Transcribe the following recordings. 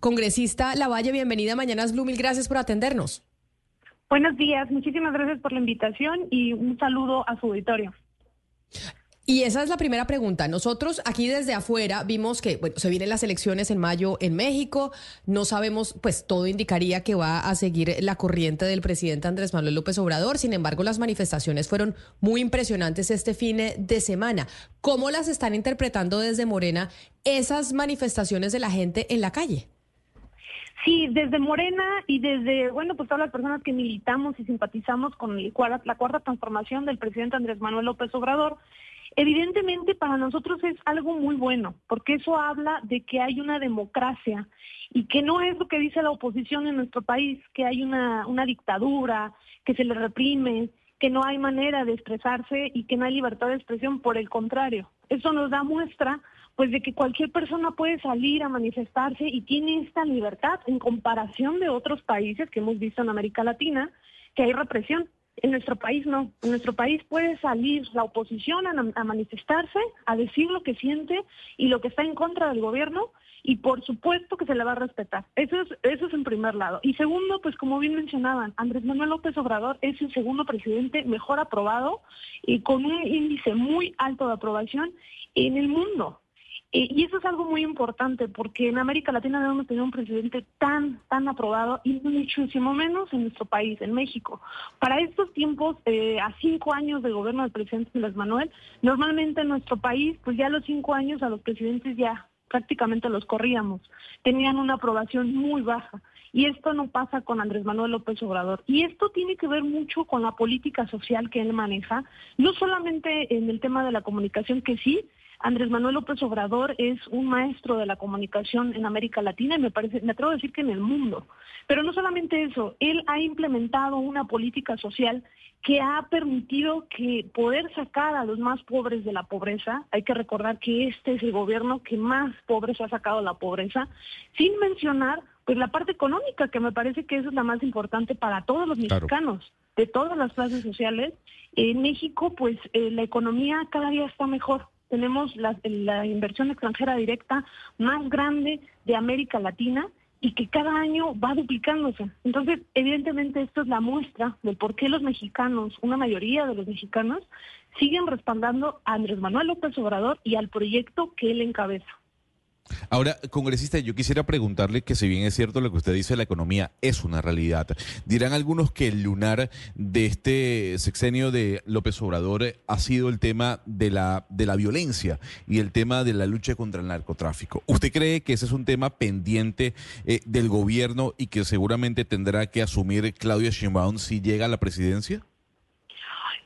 Congresista Lavalle, bienvenida a Mañanas Blue, mil gracias por atendernos. Buenos días, muchísimas gracias por la invitación y un saludo a su auditorio. Y esa es la primera pregunta. Nosotros aquí desde afuera vimos que bueno, se vienen las elecciones en mayo en México. No sabemos, pues todo indicaría que va a seguir la corriente del presidente Andrés Manuel López Obrador. Sin embargo, las manifestaciones fueron muy impresionantes este fin de semana. ¿Cómo las están interpretando desde Morena esas manifestaciones de la gente en la calle? Sí, desde Morena y desde, bueno, pues todas las personas que militamos y simpatizamos con el, la cuarta transformación del presidente Andrés Manuel López Obrador, Evidentemente para nosotros es algo muy bueno, porque eso habla de que hay una democracia y que no es lo que dice la oposición en nuestro país, que hay una, una dictadura, que se le reprime, que no hay manera de expresarse y que no hay libertad de expresión, por el contrario. Eso nos da muestra pues de que cualquier persona puede salir a manifestarse y tiene esta libertad en comparación de otros países que hemos visto en América Latina, que hay represión. En nuestro país no. En nuestro país puede salir la oposición a, manifestarse, a decir lo que siente y lo que está en contra del gobierno y por supuesto que se le va a respetar. Eso es, eso es en primer lado. Y segundo, pues como bien mencionaban, Andrés Manuel López Obrador es el segundo presidente mejor aprobado y con un índice muy alto de aprobación en el mundo. Eh, y eso es algo muy importante porque en América Latina no hemos tenido un presidente tan, tan aprobado y muchísimo menos en nuestro país, en México. Para estos tiempos, eh, a cinco años de gobierno del presidente Andrés Manuel, normalmente en nuestro país, pues ya a los cinco años a los presidentes ya prácticamente los corríamos. Tenían una aprobación muy baja. Y esto no pasa con Andrés Manuel López Obrador. Y esto tiene que ver mucho con la política social que él maneja, no solamente en el tema de la comunicación, que sí, Andrés Manuel López Obrador es un maestro de la comunicación en América Latina y me parece, me atrevo a decir que en el mundo. Pero no solamente eso, él ha implementado una política social que ha permitido que poder sacar a los más pobres de la pobreza, hay que recordar que este es el gobierno que más pobres ha sacado de la pobreza, sin mencionar pues la parte económica, que me parece que eso es la más importante para todos los mexicanos, de todas las clases sociales. En México, pues eh, la economía cada día está mejor tenemos la, inversión extranjera directa más grande de América Latina y que cada año va duplicándose. Entonces, evidentemente esto es la muestra del por qué los mexicanos, una mayoría de los mexicanos, siguen respaldando a Andrés Manuel López Obrador y al proyecto que él encabeza. Ahora, congresista, yo quisiera preguntarle que si bien es cierto lo que usted dice, la economía es una realidad. Dirán algunos que el lunar de este sexenio de López Obrador ha sido el tema de la, de la violencia y el tema de la lucha contra el narcotráfico. ¿Usted cree que ese es un tema pendiente eh, del gobierno y que seguramente tendrá que asumir Claudia Sheinbaum si llega a la presidencia?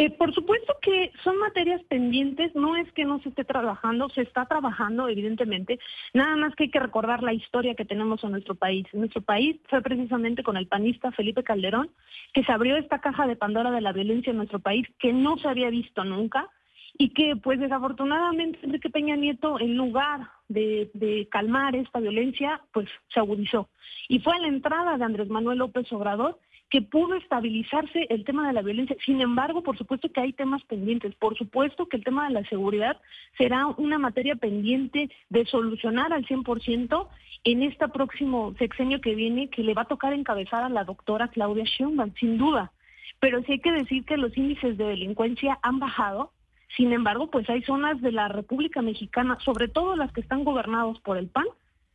Eh, por supuesto que son materias pendientes, no es que no se esté trabajando, se está trabajando evidentemente, nada más que hay que recordar la historia que tenemos en nuestro país. En nuestro país fue precisamente con el panista Felipe Calderón que se abrió esta caja de Pandora de la violencia en nuestro país que no se había visto nunca y que pues desafortunadamente Enrique Peña Nieto en lugar de, de, calmar esta violencia pues se agudizó y fue a la entrada de Andrés Manuel López Obrador que pudo estabilizarse el tema de la violencia. Sin embargo, por supuesto que hay temas pendientes. Por supuesto que el tema de la seguridad será una materia pendiente de solucionar al 100% en este próximo sexenio que viene, que le va a tocar encabezar a la doctora Claudia Sheinbaum, sin duda. Pero sí hay que decir que los índices de delincuencia han bajado. Sin embargo, pues hay zonas de la República Mexicana, sobre todo las que están gobernadas por el PAN,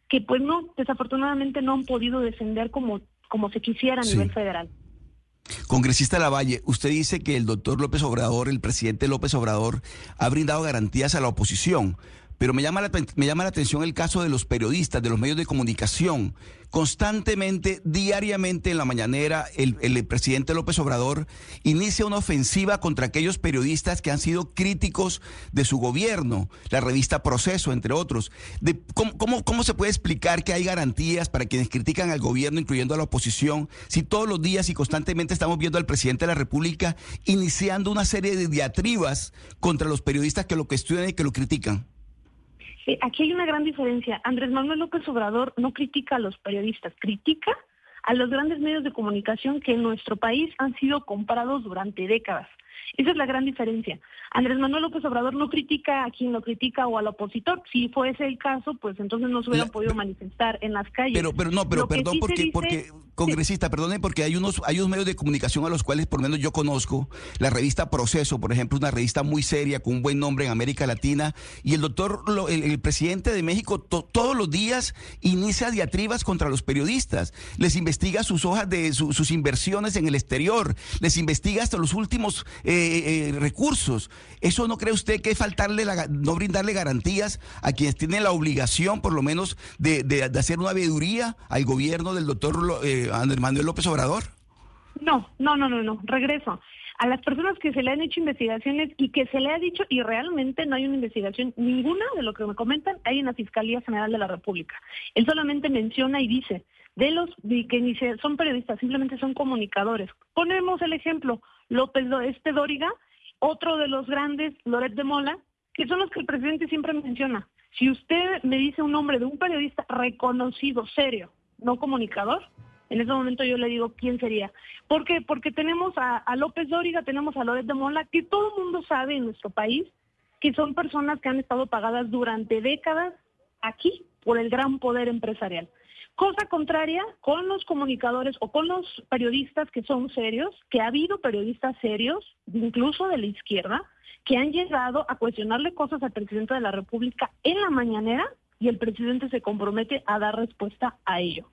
que pues no, desafortunadamente no han podido descender como como se quisiera a nivel federal. Congresista Lavalle, usted dice que el doctor López Obrador, el presidente López Obrador, ha brindado garantías a la oposición. Pero me llama, la, me llama la atención el caso de los periodistas, de los medios de comunicación. Constantemente, diariamente en la mañanera, el, presidente López Obrador inicia una ofensiva contra aquellos periodistas que han sido críticos de su gobierno, la revista Proceso, entre otros. De, ¿cómo, cómo, cómo se puede explicar que hay garantías para quienes critican al gobierno, incluyendo a la oposición, si todos los días y constantemente estamos viendo al presidente de la República iniciando una serie de diatribas contra los periodistas que lo cuestionan y que lo critican? Aquí hay una gran diferencia. Andrés Manuel López Obrador no critica a los periodistas, critica a los grandes medios de comunicación que en nuestro país han sido comprados durante décadas. Esa es la gran diferencia. Andrés Manuel López Obrador no critica a quien lo critica o al opositor. Si fuese el caso, pues entonces no se hubieran podido manifestar en las calles. Pero, pero no, pero perdón, porque, porque, congresista, perdone, porque hay unos, hay unos medios de comunicación a los cuales por lo menos yo conozco, la revista Proceso, por ejemplo, una revista muy seria, con un buen nombre en América Latina, y el doctor, el, presidente de México todos los días inicia diatribas contra los periodistas, les investiga sus hojas de sus inversiones en el exterior, les investiga hasta los últimos eh, eh, recursos. ¿Eso no cree usted que es faltarle, la, no brindarle garantías a quienes tienen la obligación, por lo menos, de, de, hacer una veeduría al gobierno del doctor eh, Andrés Manuel López Obrador? No, no, no, no, no, regreso a las personas que se le han hecho investigaciones y que se le ha dicho, y realmente no hay una investigación, ninguna de lo que me comentan hay en la Fiscalía General de la República. Él solamente menciona y dice, de los que ni son periodistas, simplemente son comunicadores. Ponemos el ejemplo, López este Dóriga, otro de los grandes, Loret de Mola, que son los que el presidente siempre menciona. Si usted me dice un nombre de un periodista reconocido, serio, no comunicador, en ese momento yo le digo quién sería. ¿Por qué? Porque tenemos a, López Dóriga, tenemos a Loret de Mola, que todo el mundo sabe en nuestro país que son personas que han estado pagadas durante décadas aquí por el gran poder empresarial. Cosa contraria con los comunicadores o con los periodistas que son serios, que ha habido periodistas serios, incluso de la izquierda, que han llegado a cuestionarle cosas al presidente de la República en la mañanera y el presidente se compromete a dar respuesta a ello.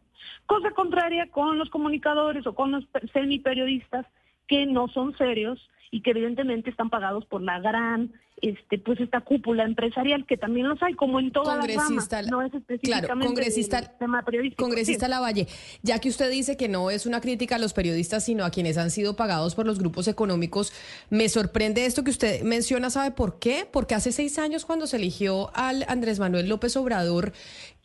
Cosa contraria con los comunicadores o con los semiperiodistas que no son serios y que evidentemente están pagados por la gran este pues esta cúpula empresarial que también los hay como en todas las ramas, no es específicamente claro, congresista, tema periodístico. Congresista Lavalle, ya que usted dice que no es una crítica a los periodistas sino a quienes han sido pagados por los grupos económicos, me sorprende esto que usted menciona, ¿sabe por qué? Porque hace seis años cuando se eligió al Andrés Manuel López Obrador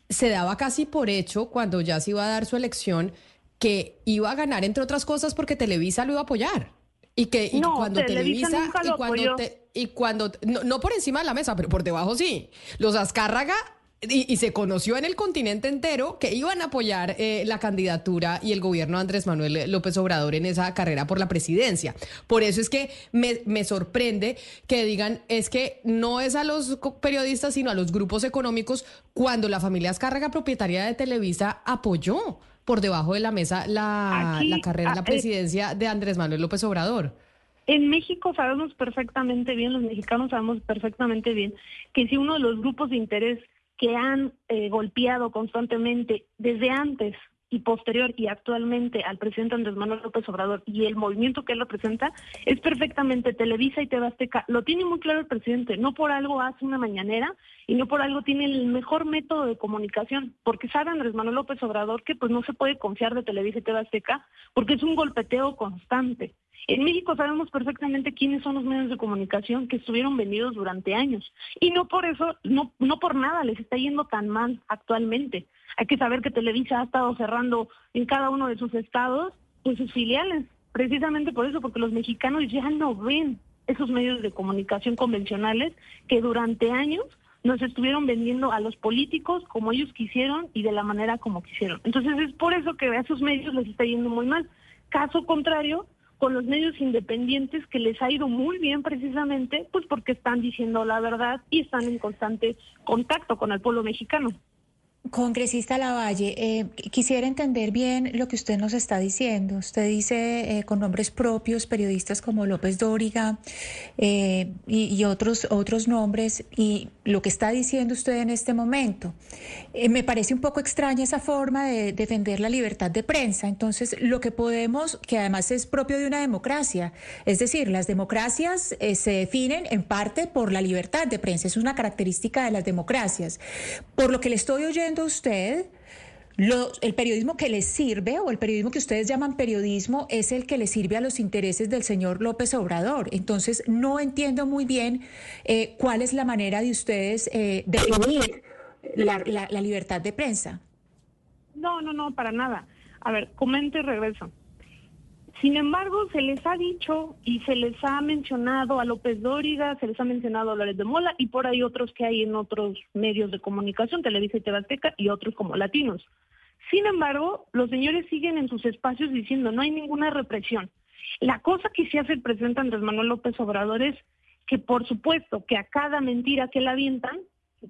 se daba casi por hecho cuando ya se iba a dar su elección que iba a ganar, entre otras cosas, porque Televisa lo iba a apoyar. Y que cuando Televisa, y cuando, y cuando no, no, por encima de la mesa, pero por debajo sí. Los Azcárraga y, se conoció en el continente entero que iban a apoyar eh, la candidatura y el gobierno de Andrés Manuel López Obrador en esa carrera por la presidencia. Por eso es que me, me sorprende que digan, es que no es a los periodistas, sino a los grupos económicos, cuando la familia Azcárraga, propietaria de Televisa, apoyó por debajo de la mesa la, la carrera, la ah, presidencia de Andrés Manuel López Obrador. En México sabemos perfectamente bien, los mexicanos sabemos perfectamente bien, que si uno de los grupos de interés que han eh, golpeado constantemente desde antes y posterior y actualmente al presidente Andrés Manuel López Obrador y el movimiento que él representa es perfectamente Televisa y TV Lo tiene muy claro el presidente, no por algo hace una mañanera y no por algo tiene el mejor método de comunicación, porque sabe Andrés Manuel López Obrador que pues no se puede confiar de Televisa y TV porque es un golpeteo constante. En México sabemos perfectamente quiénes son los medios de comunicación que estuvieron vendidos durante años y no por eso, no, no por nada les está yendo tan mal actualmente. Hay que saber que Televisa ha estado cerrando en cada uno de sus estados pues sus filiales, precisamente por eso, porque los mexicanos ya no ven esos medios de comunicación convencionales que durante años nos estuvieron vendiendo a los políticos como ellos quisieron y de la manera como quisieron. Entonces es por eso que a esos medios les está yendo muy mal. Caso contrario, con los medios independientes que les ha ido muy bien precisamente, pues porque están diciendo la verdad y están en constante contacto con el pueblo mexicano. Congresista Lavalle, eh, quisiera entender bien lo que usted nos está diciendo. Usted dice eh, con nombres propios, periodistas como López Dóriga eh, y, otros, otros nombres, y lo que está diciendo usted en este momento. me parece un poco extraña esa forma de defender la libertad de prensa. Entonces, lo que podemos, que además es propio de una democracia, es decir, las democracias se definen en parte por la libertad de prensa, es una característica de las democracias. Por lo que le estoy oyendo, usted, el periodismo que le sirve o el periodismo que ustedes llaman periodismo es el que le sirve a los intereses del señor López Obrador. Entonces, no entiendo muy bien eh, cuál es la manera de ustedes eh, definir la, la libertad de prensa. No, no, no, para nada. A ver, comento y regreso. Sin embargo, se les ha dicho y se les ha mencionado a López Dóriga, se les ha mencionado a Loret de Mola y por ahí otros que hay en otros medios de comunicación, Televisa y Tebasteca y otros como latinos. Sin embargo, los señores siguen en sus espacios diciendo no hay ninguna represión. La cosa que sí hace el presidente Andrés Manuel López Obrador es que por supuesto que a cada mentira que le avientan,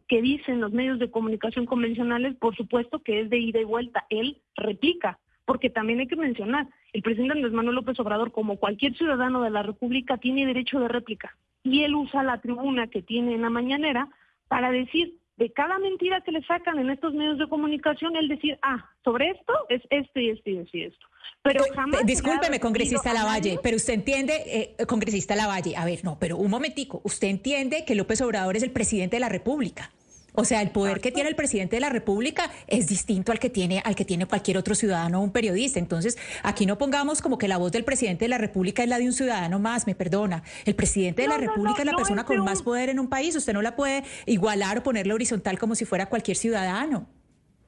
que dicen los medios de comunicación convencionales, por supuesto que es de ida y vuelta, él replica, porque también hay que mencionar, el presidente Andrés Manuel López Obrador, como cualquier ciudadano de la República, tiene derecho de réplica, y él usa la tribuna que tiene en la mañanera para decir de cada mentira que le sacan en estos medios de comunicación, él decir, ah, sobre esto es esto y esto y esto y esto. Pero jamás. Discúlpeme, congresista Lavalle, pero usted entiende, eh, congresista Lavalle, a ver, no, pero un momentico, usted entiende que López Obrador es el presidente de la República. O sea, el poder que tiene el presidente de la República es distinto al que tiene al que tiene cualquier otro ciudadano o un periodista. Entonces, aquí no pongamos como que la voz del presidente de la República es la de un ciudadano más, me perdona. El presidente de la República es la persona con más poder en un país. Usted no la puede igualar o ponerle horizontal como si fuera cualquier ciudadano.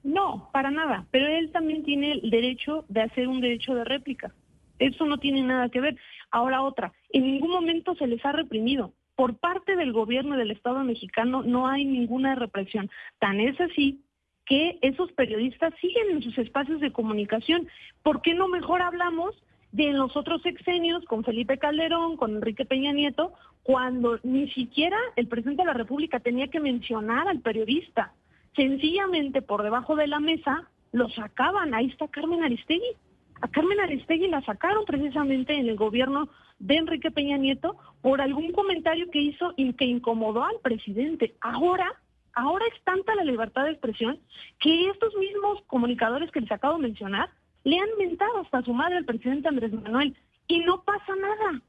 No, para nada. Pero él también tiene el derecho de hacer un derecho de réplica. Eso no tiene nada que ver. Ahora otra, en ningún momento se les ha reprimido por parte del gobierno del Estado mexicano no hay ninguna represión. Tan es así que esos periodistas siguen en sus espacios de comunicación. ¿Por qué no mejor hablamos de los otros sexenios con Felipe Calderón, con Enrique Peña Nieto, cuando ni siquiera el presidente de la República tenía que mencionar al periodista? Sencillamente por debajo de la mesa lo sacaban. Ahí está Carmen Aristegui. A Carmen Aristegui la sacaron precisamente en el gobierno de Enrique Peña Nieto por algún comentario que hizo y que incomodó al presidente. Ahora, ahora es tanta la libertad de expresión que estos mismos comunicadores que les acabo de mencionar le han mentado hasta su madre al presidente Andrés Manuel y no pasa nada.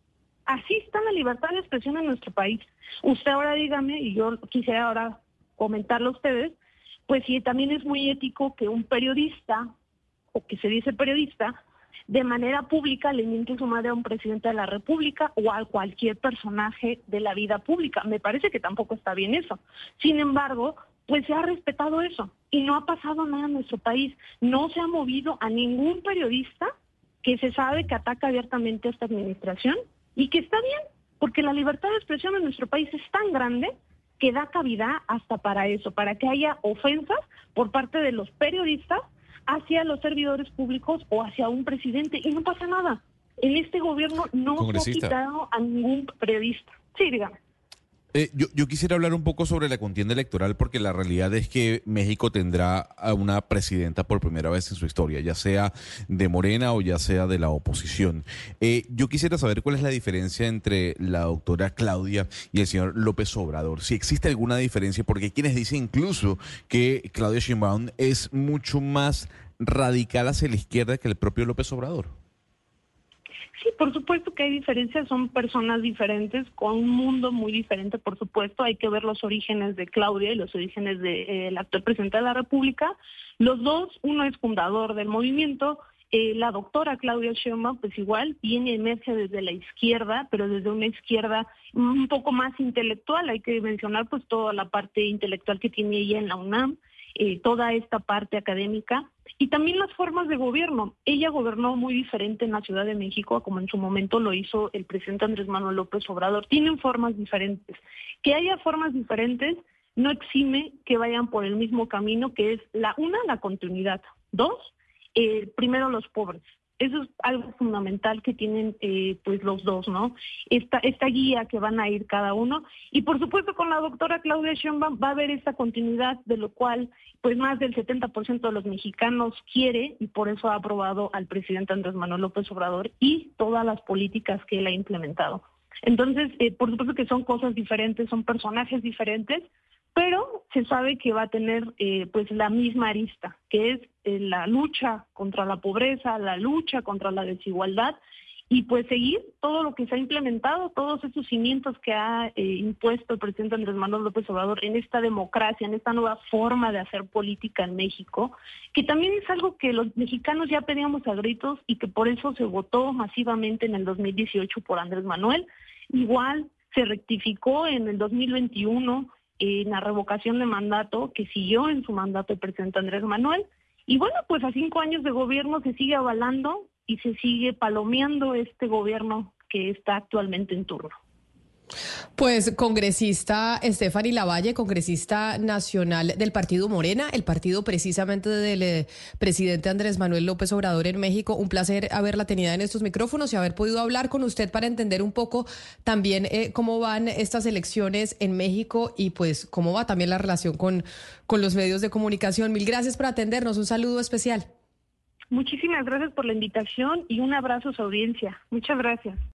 Así está la libertad de expresión en nuestro país. Usted ahora dígame, y yo quisiera ahora comentarlo a ustedes, pues sí, también es muy ético que un periodista, o que se dice periodista, de manera pública le miente su madre a un presidente de la República o a cualquier personaje de la vida pública. Me parece que tampoco está bien eso. Sin embargo, pues se ha respetado eso y no ha pasado nada en nuestro país. No se ha movido a ningún periodista que se sabe que ataca abiertamente a esta administración y que está bien, porque la libertad de expresión en nuestro país es tan grande que da cavidad hasta para eso, para que haya ofensas por parte de los periodistas hacia los servidores públicos o hacia un presidente y no pasa nada. En este gobierno no se ha quitado a ningún periodista. Sí, dígame. Eh, yo, quisiera hablar un poco sobre la contienda electoral porque la realidad es que México tendrá a una presidenta por primera vez en su historia, ya sea de Morena o ya sea de la oposición. Eh, yo quisiera saber cuál es la diferencia entre la doctora Claudia y el señor López Obrador. Si existe alguna diferencia, porque hay quienes dicen incluso que Claudia Sheinbaum es mucho más radical hacia la izquierda que el propio López Obrador. Sí, por supuesto que hay diferencias, son personas diferentes, con un mundo muy diferente, por supuesto. Hay que ver los orígenes de Claudia y los orígenes del eh, actual presidente de la República. Los dos, uno es fundador del movimiento, eh, la doctora Claudia Sheinbaum, pues igual, viene emerge desde la izquierda, pero desde una izquierda un poco más intelectual. Hay que mencionar pues toda la parte intelectual que tiene ella en la UNAM. Eh, toda esta parte académica y también las formas de gobierno. Ella gobernó muy diferente en la Ciudad de México como en su momento lo hizo el presidente Andrés Manuel López Obrador. Tienen formas diferentes. Que haya formas diferentes no exime que vayan por el mismo camino, que es la una, la continuidad. Dos, eh, primero los pobres. Eso es algo fundamental que tienen eh, pues los dos, ¿no? Esta, esta guía que van a ir cada uno. Y por supuesto con la doctora Claudia Sheinbaum va a haber esta continuidad, de lo cual pues más del 70% de los mexicanos quiere y por eso ha aprobado al presidente Andrés Manuel López Obrador y todas las políticas que él ha implementado. Entonces, eh, por supuesto que son cosas diferentes, son personajes diferentes, pero se sabe que va a tener eh, pues la misma arista, que es eh, la lucha contra la pobreza, la lucha contra la desigualdad y pues seguir todo lo que se ha implementado, todos esos cimientos que ha eh, impuesto el presidente Andrés Manuel López Obrador en esta democracia, en esta nueva forma de hacer política en México, que también es algo que los mexicanos ya pedíamos a gritos y que por eso se votó masivamente en el 2018 por Andrés Manuel. Igual se rectificó en el 2021 en la revocación de mandato que siguió en su mandato el presidente Andrés Manuel. Y bueno, pues a cinco años de gobierno se sigue avalando y se sigue palomeando este gobierno que está actualmente en turno. Pues congresista Estefany Lavalle, congresista nacional del partido Morena, el partido precisamente del eh, presidente Andrés Manuel López Obrador en México. Un placer haberla tenido en estos micrófonos y haber podido hablar con usted para entender un poco también eh, cómo van estas elecciones en México y pues cómo va también la relación con, con los medios de comunicación. Mil gracias por atendernos. Un saludo especial. Muchísimas gracias por la invitación y un abrazo a su audiencia. Muchas gracias.